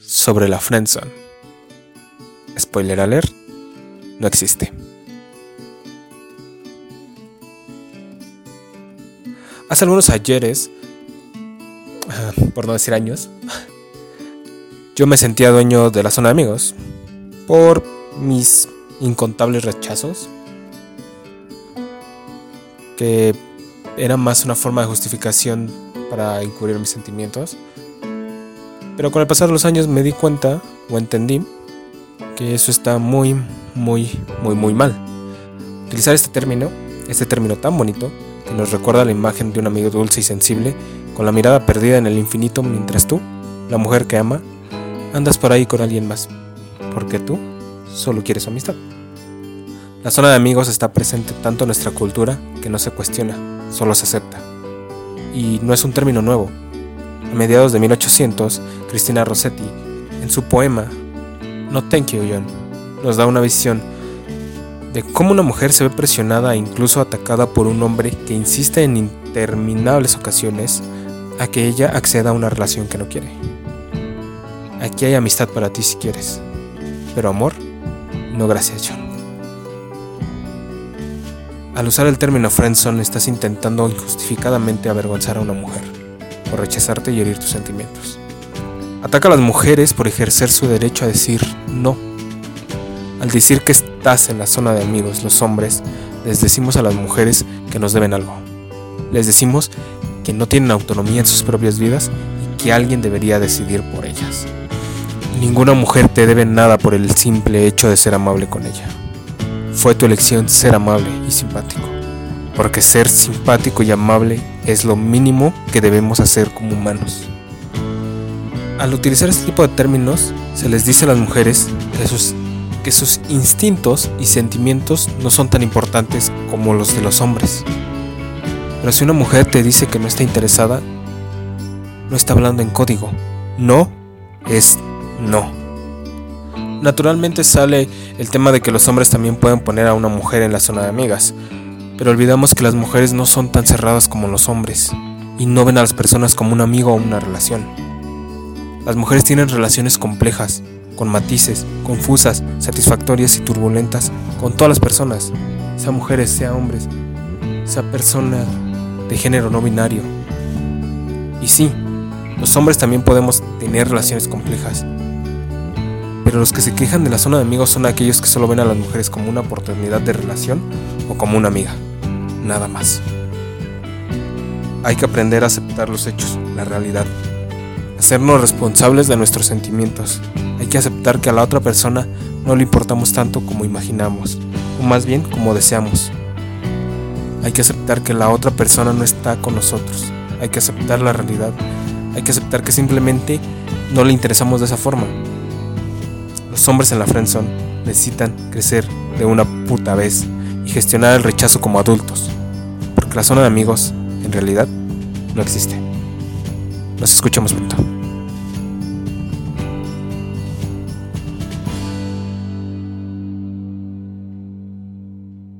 sobre la friendzone. Spoiler alert, no existe. Hace algunos ayeres, por no decir años, yo me sentía dueño de la zona de amigos por mis incontables rechazos que era más una forma de justificación para encubrir mis sentimientos. Pero con el pasar de los años me di cuenta o entendí que eso está muy, muy, muy, muy mal. Utilizar este término, este término tan bonito, que nos recuerda la imagen de un amigo dulce y sensible, con la mirada perdida en el infinito mientras tú, la mujer que ama, andas por ahí con alguien más, porque tú solo quieres amistad. La zona de amigos está presente tanto en nuestra cultura que no se cuestiona, solo se acepta. Y no es un término nuevo. A mediados de 1800, Cristina Rossetti, en su poema No Thank You John, nos da una visión de cómo una mujer se ve presionada e incluso atacada por un hombre que insiste en interminables ocasiones a que ella acceda a una relación que no quiere. Aquí hay amistad para ti si quieres, pero amor, no gracias John. Al usar el término friendzone estás intentando injustificadamente avergonzar a una mujer, por rechazarte y herir tus sentimientos. Ataca a las mujeres por ejercer su derecho a decir no. Al decir que estás en la zona de amigos, los hombres, les decimos a las mujeres que nos deben algo. Les decimos que no tienen autonomía en sus propias vidas y que alguien debería decidir por ellas. Ninguna mujer te debe nada por el simple hecho de ser amable con ella. Fue tu elección ser amable y simpático, porque ser simpático y amable es lo mínimo que debemos hacer como humanos. Al utilizar este tipo de términos, se les dice a las mujeres que sus, que sus instintos y sentimientos no son tan importantes como los de los hombres. Pero si una mujer te dice que no está interesada, no está hablando en código. No es no. Naturalmente sale el tema de que los hombres también pueden poner a una mujer en la zona de amigas, pero olvidamos que las mujeres no son tan cerradas como los hombres y no ven a las personas como un amigo o una relación. Las mujeres tienen relaciones complejas, con matices, confusas, satisfactorias y turbulentas con todas las personas, sea mujeres, sea hombres, sea persona de género no binario. Y sí, los hombres también podemos tener relaciones complejas, pero los que se quejan de la zona de amigos son aquellos que solo ven a las mujeres como una oportunidad de relación o como una amiga, nada más. Hay que aprender a aceptar los hechos, la realidad, hacernos responsables de nuestros sentimientos. Hay que aceptar que a la otra persona no le importamos tanto como imaginamos, o más bien como deseamos. Hay que aceptar que la otra persona no está con nosotros. Hay que aceptar la realidad. Hay que aceptar que simplemente no le interesamos de esa forma. Los hombres en la friendzone necesitan crecer de una puta vez gestionar el rechazo como adultos, porque la zona de amigos en realidad no existe. Nos escuchamos pronto.